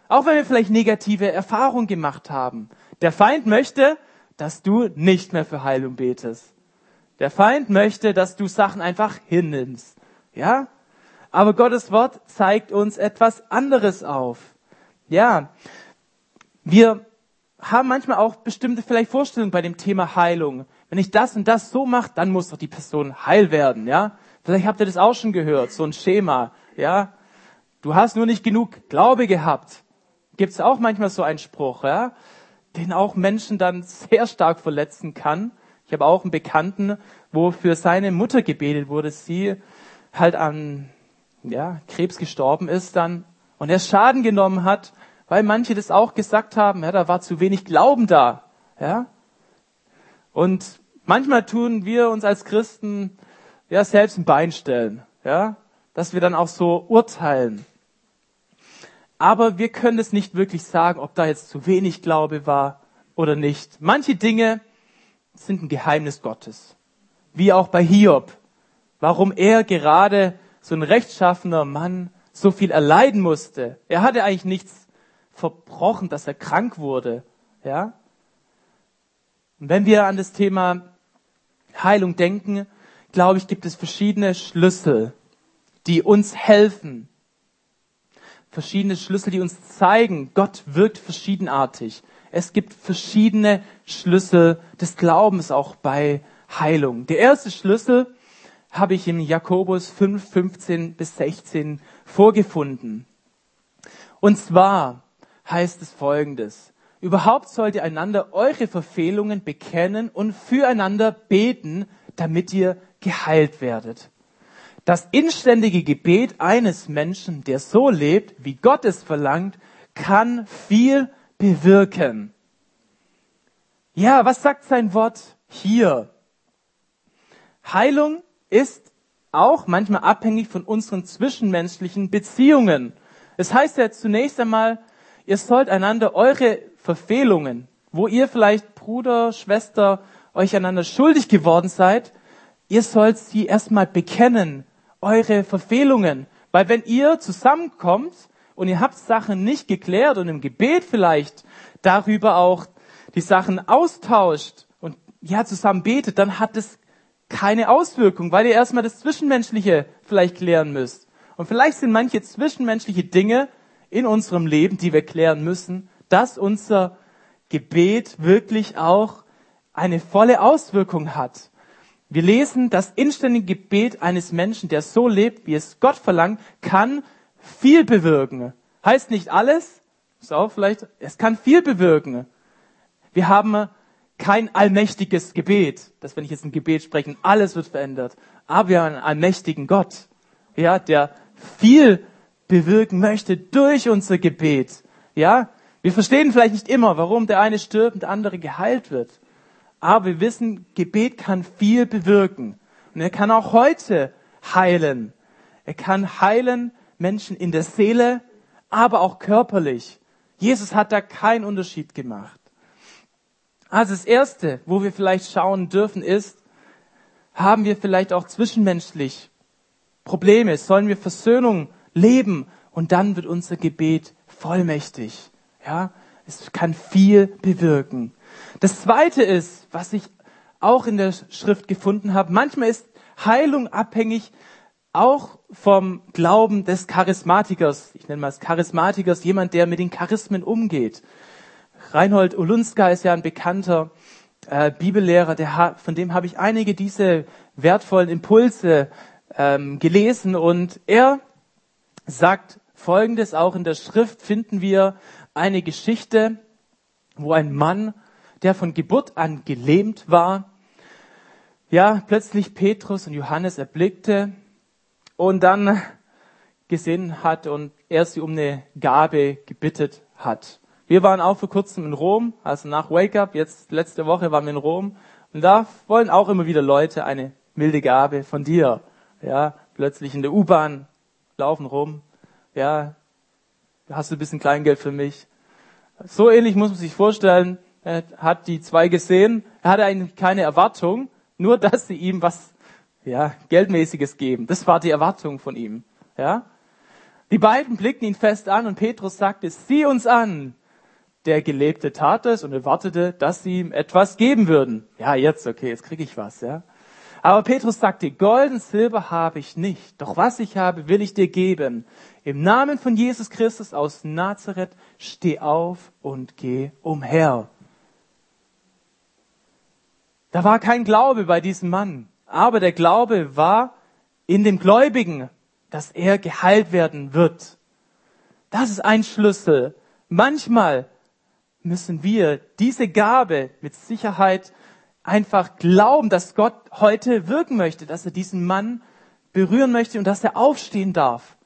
Auch wenn wir vielleicht negative Erfahrungen gemacht haben. Der Feind möchte, dass du nicht mehr für Heilung betest. Der Feind möchte, dass du Sachen einfach hinnimmst. Ja? Aber Gottes Wort zeigt uns etwas anderes auf. Ja. Wir haben manchmal auch bestimmte vielleicht Vorstellungen bei dem Thema Heilung. Wenn ich das und das so mache, dann muss doch die Person heil werden, ja? Vielleicht habt ihr das auch schon gehört, so ein Schema, ja? Du hast nur nicht genug Glaube gehabt. Gibt's auch manchmal so einen Spruch, ja? Den auch Menschen dann sehr stark verletzen kann. Ich habe auch einen Bekannten, wo für seine Mutter gebetet wurde, sie halt an ja, Krebs gestorben ist dann und er Schaden genommen hat weil manche das auch gesagt haben, ja, da war zu wenig Glauben da, ja. Und manchmal tun wir uns als Christen ja selbst ein Bein stellen, ja, dass wir dann auch so urteilen. Aber wir können es nicht wirklich sagen, ob da jetzt zu wenig Glaube war oder nicht. Manche Dinge sind ein Geheimnis Gottes. Wie auch bei Hiob. Warum er gerade so ein rechtschaffener Mann so viel erleiden musste. Er hatte eigentlich nichts verbrochen, dass er krank wurde. Ja? Und wenn wir an das Thema Heilung denken, glaube ich, gibt es verschiedene Schlüssel, die uns helfen. Verschiedene Schlüssel, die uns zeigen, Gott wirkt verschiedenartig. Es gibt verschiedene Schlüssel des Glaubens auch bei Heilung. Der erste Schlüssel habe ich im Jakobus 5, 15 bis 16 vorgefunden. Und zwar heißt es folgendes. Überhaupt sollt ihr einander eure Verfehlungen bekennen und füreinander beten, damit ihr geheilt werdet. Das inständige Gebet eines Menschen, der so lebt, wie Gott es verlangt, kann viel bewirken. Ja, was sagt sein Wort hier? Heilung ist auch manchmal abhängig von unseren zwischenmenschlichen Beziehungen. Es heißt ja zunächst einmal, ihr sollt einander eure Verfehlungen, wo ihr vielleicht Bruder, Schwester euch einander schuldig geworden seid, ihr sollt sie erstmal bekennen, eure Verfehlungen. Weil wenn ihr zusammenkommt und ihr habt Sachen nicht geklärt und im Gebet vielleicht darüber auch die Sachen austauscht und ja zusammen betet, dann hat es keine Auswirkung, weil ihr erstmal das Zwischenmenschliche vielleicht klären müsst. Und vielleicht sind manche zwischenmenschliche Dinge in unserem Leben, die wir klären müssen, dass unser Gebet wirklich auch eine volle Auswirkung hat. Wir lesen, das inständige Gebet eines Menschen, der so lebt, wie es Gott verlangt, kann viel bewirken. Heißt nicht alles, ist auch vielleicht, es kann viel bewirken. Wir haben kein allmächtiges Gebet, dass wenn ich jetzt ein Gebet spreche, alles wird verändert. Aber wir haben einen allmächtigen Gott, ja, der viel bewirken möchte durch unser Gebet. Ja, wir verstehen vielleicht nicht immer, warum der eine stirbt und der andere geheilt wird. Aber wir wissen, Gebet kann viel bewirken. Und er kann auch heute heilen. Er kann heilen Menschen in der Seele, aber auch körperlich. Jesus hat da keinen Unterschied gemacht. Also das Erste, wo wir vielleicht schauen dürfen, ist, haben wir vielleicht auch zwischenmenschlich Probleme? Sollen wir Versöhnung leben und dann wird unser Gebet vollmächtig. Ja, es kann viel bewirken. Das zweite ist, was ich auch in der Schrift gefunden habe, manchmal ist Heilung abhängig auch vom Glauben des Charismatikers. Ich nenne mal es Charismatikers, jemand, der mit den Charismen umgeht. Reinhold Olunska ist ja ein bekannter äh, Bibellehrer, der, von dem habe ich einige diese wertvollen Impulse ähm, gelesen und er sagt Folgendes, auch in der Schrift finden wir eine Geschichte, wo ein Mann, der von Geburt an gelähmt war, ja, plötzlich Petrus und Johannes erblickte und dann gesehen hat und er sie um eine Gabe gebittet hat. Wir waren auch vor kurzem in Rom, also nach Wake Up, jetzt letzte Woche waren wir in Rom und da wollen auch immer wieder Leute eine milde Gabe von dir. Ja, plötzlich in der U-Bahn laufen rum. Ja, hast du ein bisschen Kleingeld für mich? So ähnlich muss man sich vorstellen. Er hat die zwei gesehen. Er hatte eigentlich keine Erwartung. Nur, dass sie ihm was, ja, Geldmäßiges geben. Das war die Erwartung von ihm, ja. Die beiden blickten ihn fest an und Petrus sagte, sieh uns an. Der Gelebte tat es und erwartete, dass sie ihm etwas geben würden. Ja, jetzt, okay, jetzt krieg ich was, ja. Aber Petrus sagte, Gold und Silber habe ich nicht, doch was ich habe, will ich dir geben. Im Namen von Jesus Christus aus Nazareth, steh auf und geh umher. Da war kein Glaube bei diesem Mann, aber der Glaube war in dem Gläubigen, dass er geheilt werden wird. Das ist ein Schlüssel. Manchmal müssen wir diese Gabe mit Sicherheit einfach glauben, dass Gott heute wirken möchte, dass er diesen Mann berühren möchte und dass er aufstehen darf.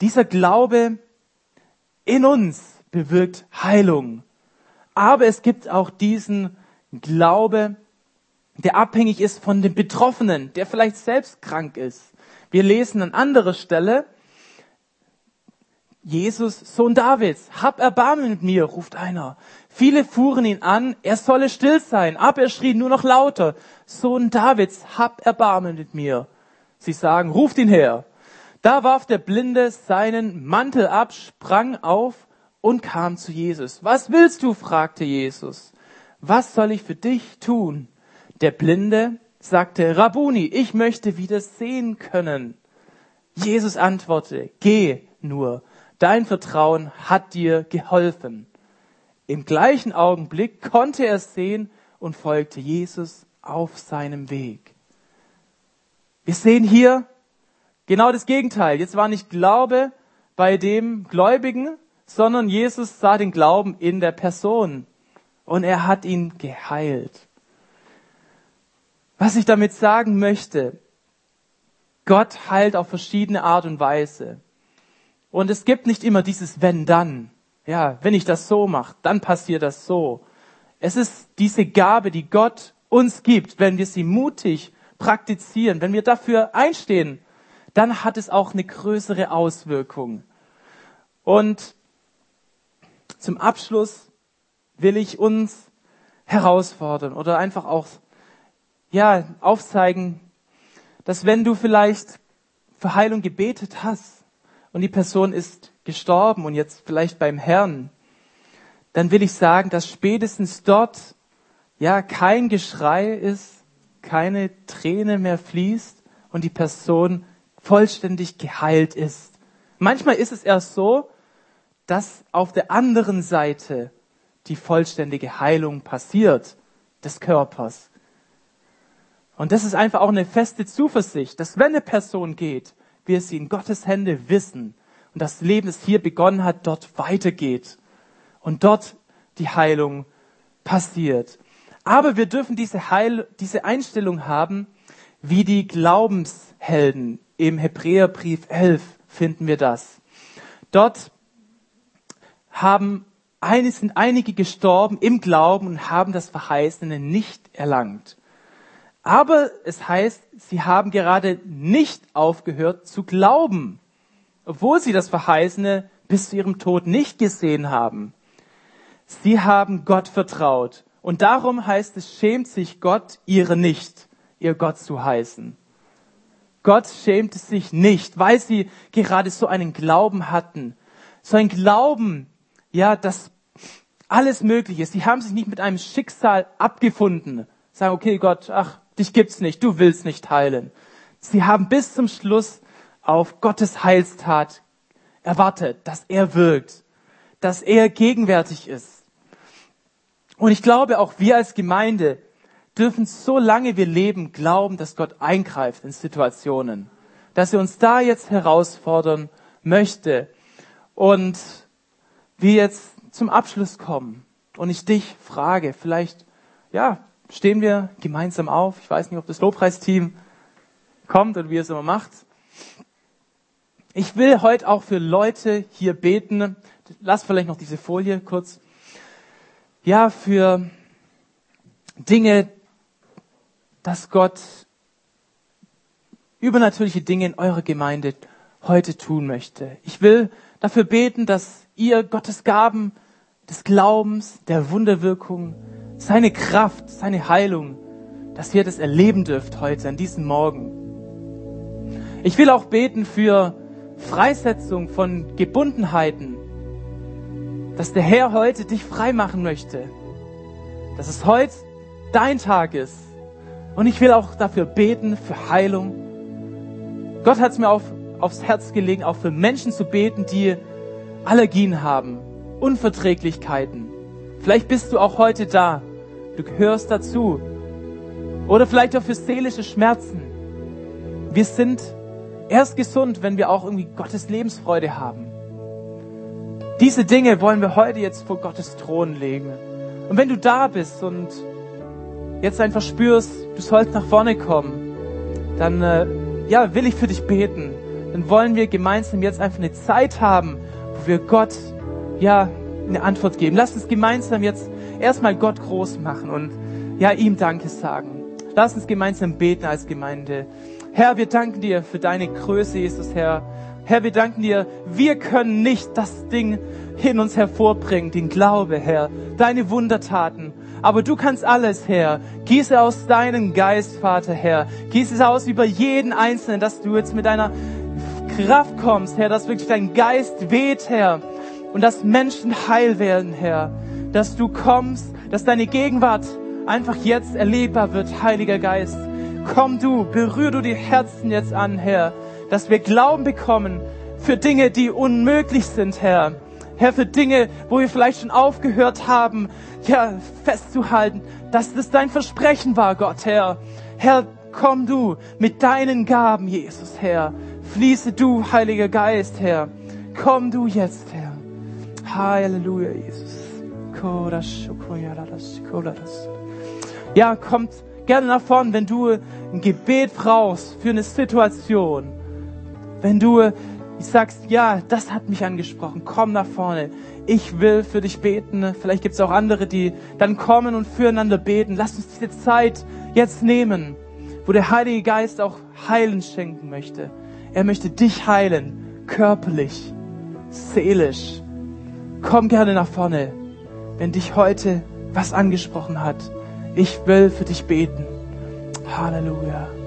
Dieser Glaube in uns bewirkt Heilung. Aber es gibt auch diesen Glaube, der abhängig ist von dem Betroffenen, der vielleicht selbst krank ist. Wir lesen an anderer Stelle, Jesus, Sohn Davids, hab Erbarmen mit mir, ruft einer. Viele fuhren ihn an, er solle still sein, aber er schrie nur noch lauter, Sohn Davids, hab Erbarmen mit mir. Sie sagen, ruft ihn her. Da warf der Blinde seinen Mantel ab, sprang auf und kam zu Jesus. Was willst du? fragte Jesus. Was soll ich für dich tun? Der Blinde sagte, Rabuni, ich möchte wieder sehen können. Jesus antwortete, geh nur, dein Vertrauen hat dir geholfen. Im gleichen Augenblick konnte er sehen und folgte Jesus auf seinem Weg. Wir sehen hier genau das Gegenteil. Jetzt war nicht Glaube bei dem Gläubigen, sondern Jesus sah den Glauben in der Person und er hat ihn geheilt. Was ich damit sagen möchte, Gott heilt auf verschiedene Art und Weise. Und es gibt nicht immer dieses wenn dann. Ja, wenn ich das so mache, dann passiert das so. Es ist diese Gabe, die Gott uns gibt, wenn wir sie mutig praktizieren, wenn wir dafür einstehen, dann hat es auch eine größere Auswirkung. Und zum Abschluss will ich uns herausfordern oder einfach auch, ja, aufzeigen, dass wenn du vielleicht für Heilung gebetet hast und die Person ist gestorben und jetzt vielleicht beim Herrn, dann will ich sagen, dass spätestens dort ja kein Geschrei ist, keine Träne mehr fließt und die Person vollständig geheilt ist. Manchmal ist es erst so, dass auf der anderen Seite die vollständige Heilung passiert des Körpers. Und das ist einfach auch eine feste Zuversicht, dass wenn eine Person geht, wir sie in Gottes Hände wissen und das Leben, das hier begonnen hat, dort weitergeht und dort die Heilung passiert. Aber wir dürfen diese, Heil, diese Einstellung haben, wie die Glaubenshelden. Im Hebräerbrief 11 finden wir das. Dort haben eine, sind einige gestorben im Glauben und haben das Verheißene nicht erlangt. Aber es heißt, sie haben gerade nicht aufgehört zu glauben, obwohl sie das Verheißene bis zu ihrem Tod nicht gesehen haben. Sie haben Gott vertraut. Und darum heißt es, schämt sich Gott ihre nicht, ihr Gott zu heißen. Gott schämte sich nicht, weil sie gerade so einen Glauben hatten. So ein Glauben, ja, dass alles möglich ist. Sie haben sich nicht mit einem Schicksal abgefunden. Sagen, okay, Gott, ach, dich gibt's nicht, du willst nicht heilen. Sie haben bis zum Schluss auf Gottes Heilstat erwartet, dass er wirkt, dass er gegenwärtig ist. Und ich glaube, auch wir als Gemeinde dürfen, solange wir leben, glauben, dass Gott eingreift in Situationen, dass er uns da jetzt herausfordern möchte. Und wir jetzt zum Abschluss kommen und ich dich frage, vielleicht, ja, stehen wir gemeinsam auf. Ich weiß nicht, ob das Lobpreisteam kommt oder wie es immer macht. Ich will heute auch für Leute hier beten. Lass vielleicht noch diese Folie kurz. Ja, für Dinge, dass Gott übernatürliche Dinge in eurer Gemeinde heute tun möchte. Ich will dafür beten, dass ihr Gottes Gaben des Glaubens, der Wunderwirkung, seine Kraft, seine Heilung, dass ihr das erleben dürft heute, an diesem Morgen. Ich will auch beten für Freisetzung von Gebundenheiten, dass der Herr heute dich frei machen möchte, dass es heute dein Tag ist. Und ich will auch dafür beten, für Heilung. Gott hat es mir auf, aufs Herz gelegen, auch für Menschen zu beten, die Allergien haben, Unverträglichkeiten. Vielleicht bist du auch heute da. Du gehörst dazu. Oder vielleicht auch für seelische Schmerzen. Wir sind erst gesund, wenn wir auch irgendwie Gottes Lebensfreude haben. Diese Dinge wollen wir heute jetzt vor Gottes Thron legen. Und wenn du da bist und jetzt einfach spürst, du sollst nach vorne kommen, dann äh, ja, will ich für dich beten. Dann wollen wir gemeinsam jetzt einfach eine Zeit haben, wo wir Gott ja eine Antwort geben. Lass uns gemeinsam jetzt erstmal Gott groß machen und ja ihm Danke sagen. Lass uns gemeinsam beten als Gemeinde. Herr, wir danken dir für deine Größe, Jesus, Herr. Herr, wir danken dir, wir können nicht das Ding in uns hervorbringen, den Glaube, Herr, deine Wundertaten. Aber du kannst alles, Herr. Gieße aus deinem Geist, Vater, Herr. Gieße es aus über jeden Einzelnen, dass du jetzt mit deiner Kraft kommst, Herr, dass wirklich dein Geist weht, Herr. Und dass Menschen heil werden, Herr. Dass du kommst, dass deine Gegenwart einfach jetzt erlebbar wird, Heiliger Geist. Komm du, berühr du die Herzen jetzt an, Herr, dass wir Glauben bekommen für Dinge, die unmöglich sind, Herr. Herr, für Dinge, wo wir vielleicht schon aufgehört haben, ja, festzuhalten, dass das dein Versprechen war, Gott, Herr. Herr, komm du mit deinen Gaben, Jesus, Herr. Fließe du, Heiliger Geist, Herr. Komm du jetzt, Herr. Halleluja, Jesus. Ja, kommt gerne nach vorn, wenn du ein Gebet brauchst für eine Situation. Wenn du sagst, ja, das hat mich angesprochen, komm nach vorne. Ich will für dich beten. Vielleicht gibt es auch andere, die dann kommen und füreinander beten. Lass uns diese Zeit jetzt nehmen, wo der Heilige Geist auch Heilen schenken möchte. Er möchte dich heilen, körperlich, seelisch. Komm gerne nach vorne, wenn dich heute was angesprochen hat. Ich will für dich beten. Halleluja.